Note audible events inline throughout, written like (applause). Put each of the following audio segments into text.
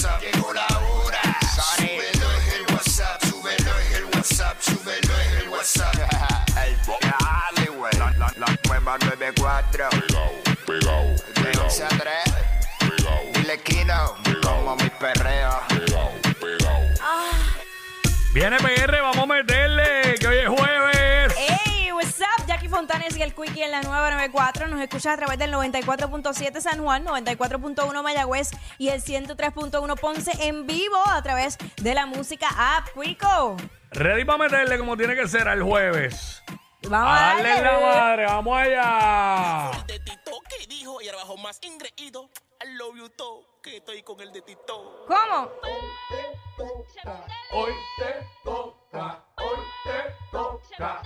WhatsApp, llegó la hora. Súbelo es el WhatsApp, súbelo es el WhatsApp, súbelo es el WhatsApp. (laughs) el dale, güey. La, la, la nueva 94. Pegao, pegao. De 11 a 3. Pegao. Dile Kino, como mi perreo. Pegao, pegao. Ah. Viene PR, vamos a meter. Fontanes y el Quickie en la nueva 94. Nos escuchas a través del 94.7 San Juan, 94.1 Mayagüez y el 103.1 Ponce en vivo a través de la música App Quico. Ready para meterle como tiene que ser al jueves. Vamos A a darle la madre, vamos allá. El de Tito que dijo y ahora bajo más ingreído. I love you todo, que estoy con el de Tito. ¿Cómo? Hoy te toca, hoy te toca, hoy te toca,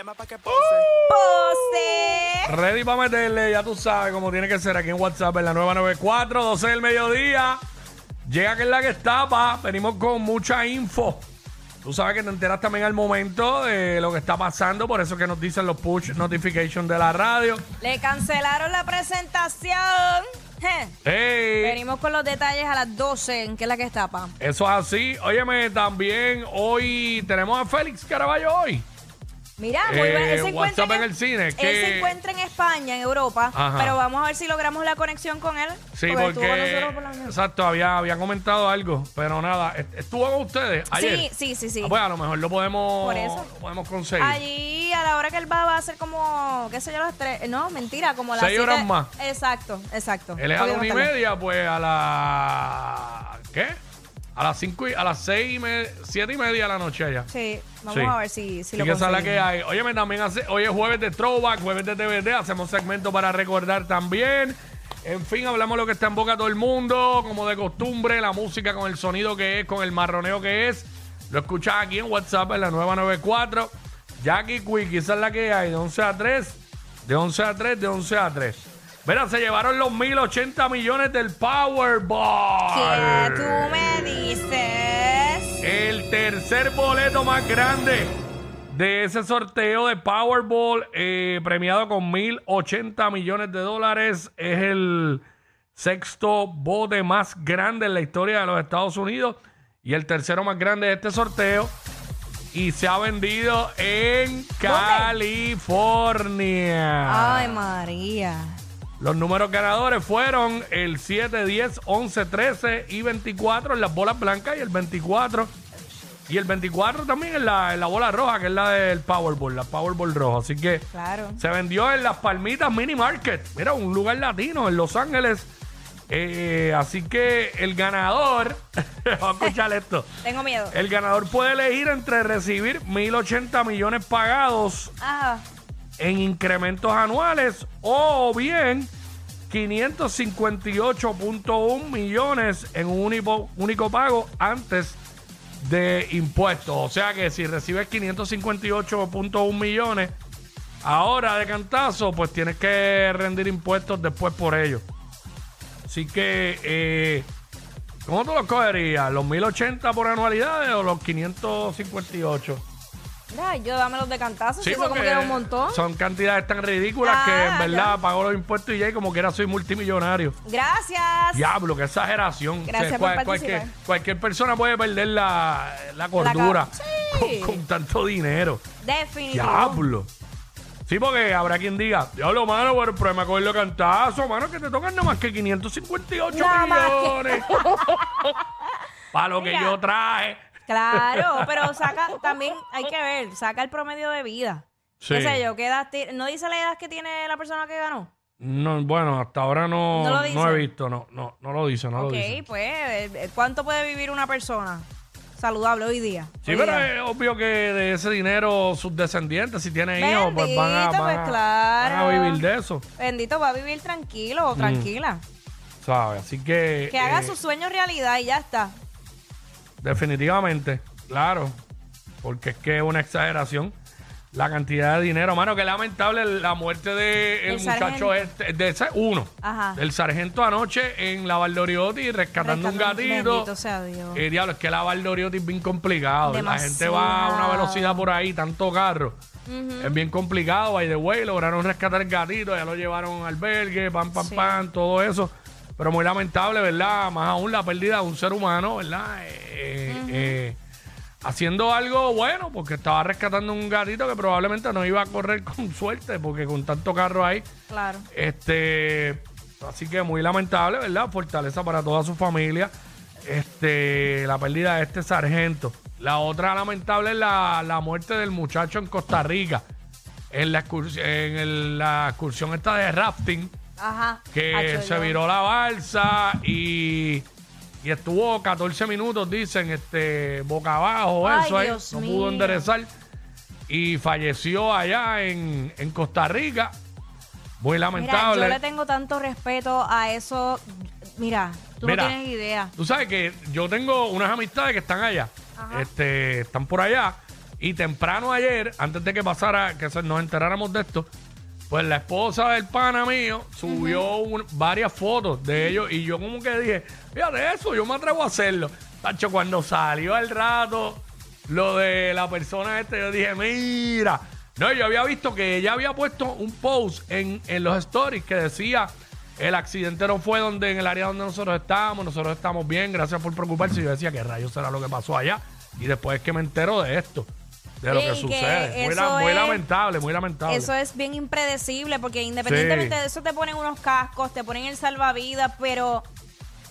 llama que pose. Pose. Ready para meterle, ya tú sabes cómo tiene que ser aquí en WhatsApp en la nueva 94, 12 del mediodía. Llega que es la que está, pa. Venimos con mucha info. Tú sabes que te enteras también al momento de lo que está pasando, por eso que nos dicen los push notifications de la radio. Le cancelaron la presentación. Je. ¡Ey! Venimos con los detalles a las 12, en que es la que está, pa. Eso es así. Óyeme, también hoy tenemos a Félix Caraballo hoy. Mira, muy Eh, bien. Él se encuentra WhatsApp en el cine, Él que- se encuentra en España, en Europa. Ajá. Pero vamos a ver si logramos la conexión con él. Sí, estuvo con porque nosotros por la mañana. exacto, había, había comentado algo, pero nada, est- estuvo con ustedes ayer. Sí, sí, sí, sí. Ah, pues a lo mejor lo podemos, Por eso. lo podemos conseguir. Allí, a la hora que él va, va a ser como, qué sé yo, las tres. No, mentira, como las Seis horas más. Exacto, exacto. Él es a la una y media, pues a la ¿qué? A las cinco y a las seis y media, siete y media de la noche allá. Sí, vamos Sí. a ver si, si Así lo que esa es la que hay. Óyeme, también hace, hoy es jueves de Throwback, jueves de TVT, hacemos segmento para recordar también. En fin, hablamos lo que está en boca de todo el mundo, como de costumbre, la música con el sonido que es, con el marroneo que es. Lo escuchas aquí en WhatsApp en la nueva 94. Jackie Quick, esa es la que hay, de 11 a 3, de 11 a 3, de 11 a 3. Mira, se llevaron los 1080 millones del Powerball. ¿Qué tú me dices? El tercer boleto más grande de ese sorteo de Powerball, eh, premiado con 1.080 millones de dólares, es el sexto bote más grande en la historia de los Estados Unidos y el tercero más grande de este sorteo. Y se ha vendido en California. Ay, María. Los números ganadores fueron el 7, 10, 11, 13 y 24 en las bolas blancas y el 24. Y el 24 también en la, en la bola roja, que es la del Powerball, la Powerball roja. Así que Claro. se vendió en las Palmitas Mini Market. Mira, un lugar latino en Los Ángeles. Eh, así que el ganador, (laughs) vamos a escuchar esto. (laughs) Tengo miedo. El ganador puede elegir entre recibir 1.080 millones pagados Ah, en incrementos anuales o bien 558.1 millones en un único, único pago antes de impuestos. O sea que si recibes 558.1 millones ahora de cantazo, pues tienes que rendir impuestos después por ello. Así que, eh, ¿cómo tú los cogerías? ¿Los 1080 por anualidades o los 558? Yo dame los de cantazo, si eso como que era un montón. Son cantidades tan ridículas que en verdad ya. pago los impuestos y ya y como quiera soy multimillonario. Gracias. Diablo, qué exageración. Gracias por cualquier, participar. cualquier persona puede perder la, la cordura Sí. con, con tanto dinero. Definitivo. Diablo. Sí, porque habrá quien diga, diablo, mano, pero el problema con el cantazo, mano, que te tocan nada más que 558 Nada más que- millones. (laughs) Para lo que yo traje. Claro, (laughs) pero saca, también hay que ver, saca el promedio de vida. Sí. ¿Qué sé yo? ¿Qué edad ti- ¿No dice la edad que tiene la persona que ganó? No, bueno, hasta ahora no, ¿No lo no he visto, no, no, no lo dice, no ok, lo dice. pues, eh, ¿cuánto puede vivir una persona? saludable hoy día. Sí, Hoy pero día. es obvio que de ese dinero sus descendientes, si tienen hijos, pues van a, Bendito, van pues claro. van a vivir de eso, Bendito, va a vivir tranquilo o tranquila. ¿sabes? Así que... Que haga eh, su sueño realidad y ya está. Definitivamente, claro. Porque es que es una exageración la cantidad de dinero. Mano, que lamentable la muerte del El muchacho este, de ese uno. Ajá. Del sargento anoche en la Valdoriotti rescatando un gatito. Sea Dios. Eh, diablo, es que la Valdoriotti es bien complicado. La gente va a una velocidad por ahí, tanto carro. Es bien complicado. By the way, lograron rescatar el gatito, ya lo llevaron al albergue, pam, pam, Sí. pam, todo eso. Pero muy lamentable, ¿verdad? Más aún la pérdida de un ser humano, ¿verdad? Eh, eh, haciendo algo bueno, porque estaba rescatando un gatito que probablemente no iba a correr (laughs) con suerte, porque con tanto carro ahí. Claro. Este, así que muy lamentable, ¿verdad? Fortaleza para toda su familia. Este, la pérdida de este sargento. La otra lamentable es la, la muerte del muchacho en Costa Rica. En la, en el- la excursión esta de rafting, Ajá. que Acho, se yo- viró la balsa y, y estuvo 14 minutos, dicen, este, boca abajo, Ay, eso ahí. Dios No mío. pudo enderezar. Y falleció allá en, en Costa Rica. Muy Mira, lamentable. yo le tengo tanto respeto a eso. Mira, tú Mira. no tienes idea. Tú sabes que yo tengo unas amistades que están allá. Este, están por allá. Y temprano ayer, antes de que pasara, que nos enteráramos de esto, pues la esposa del pana mío subió un- varias fotos de ellos. Y yo como que dije, fíjate eso, yo me atrevo a hacerlo. Tacho, cuando salió al rato lo de la persona esta, yo dije, mira. No, yo había visto que ella había puesto un post en, en los stories que decía el accidente no fue donde en el área donde nosotros estábamos, nosotros estamos bien, gracias por preocuparse. Y yo decía, ¿qué rayos será lo que pasó allá? Y después es que me entero de esto, de lo Sí, que que sucede. Muy, eso la- muy es- lamentable, muy lamentable. Eso es bien impredecible porque independientemente Sí. de eso te ponen unos cascos, te ponen el salvavidas, pero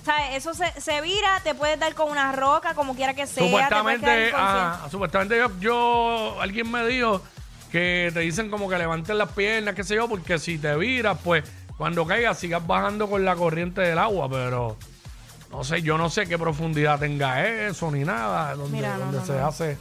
¿sabes? eso se, se vira, te puedes dar con una roca, como quiera que sea. supuestamente, supuestamente yo, yo- alguien me dijo que te dicen como que levanten las piernas, qué sé yo, porque si te viras, pues cuando caigas sigas bajando con la corriente del agua, pero no sé, yo no sé qué profundidad tenga eso ni nada, donde, Mira, no, donde no, se no. hace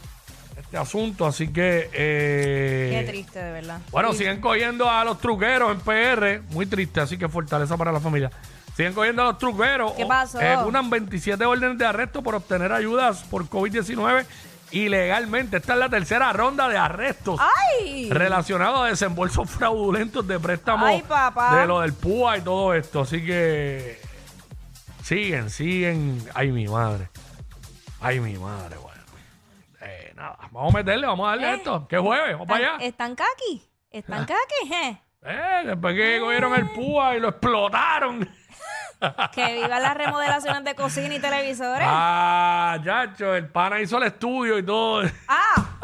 este asunto, así que... eh, Qué triste, de verdad. Bueno, siguen cogiendo a los truqueros en PR, muy triste, así que fortaleza para la familia. Siguen cogiendo a los truqueros. ¿Qué pasó? Ejecutan 27 órdenes de arresto por obtener ayudas por COVID-19 ilegalmente. Esta es la tercera ronda de arrestos ¡Ay! relacionados a desembolsos fraudulentos de préstamos Ay, papá. de lo del PUA y todo esto. Así que siguen, siguen. Ay, mi madre. Ay, mi madre, bueno. Nada, vamos a meterle, vamos a darle a Eh, esto. Que jueves, vamos para allá. ¿Están caqui? ¿Están caqui? eh? Eh, después que cogieron el púa y lo explotaron. (laughs) Que vivan las remodelaciones de cocina y televisores. Ah, chacho, el pana hizo el estudio y todo. (laughs) Ah,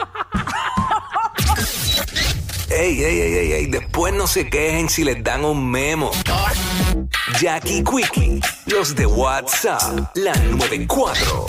Ey, ey, ey, ey, ey, después no se quejen si les dan un memo. Jackie Quickie, los de WhatsApp, la 94.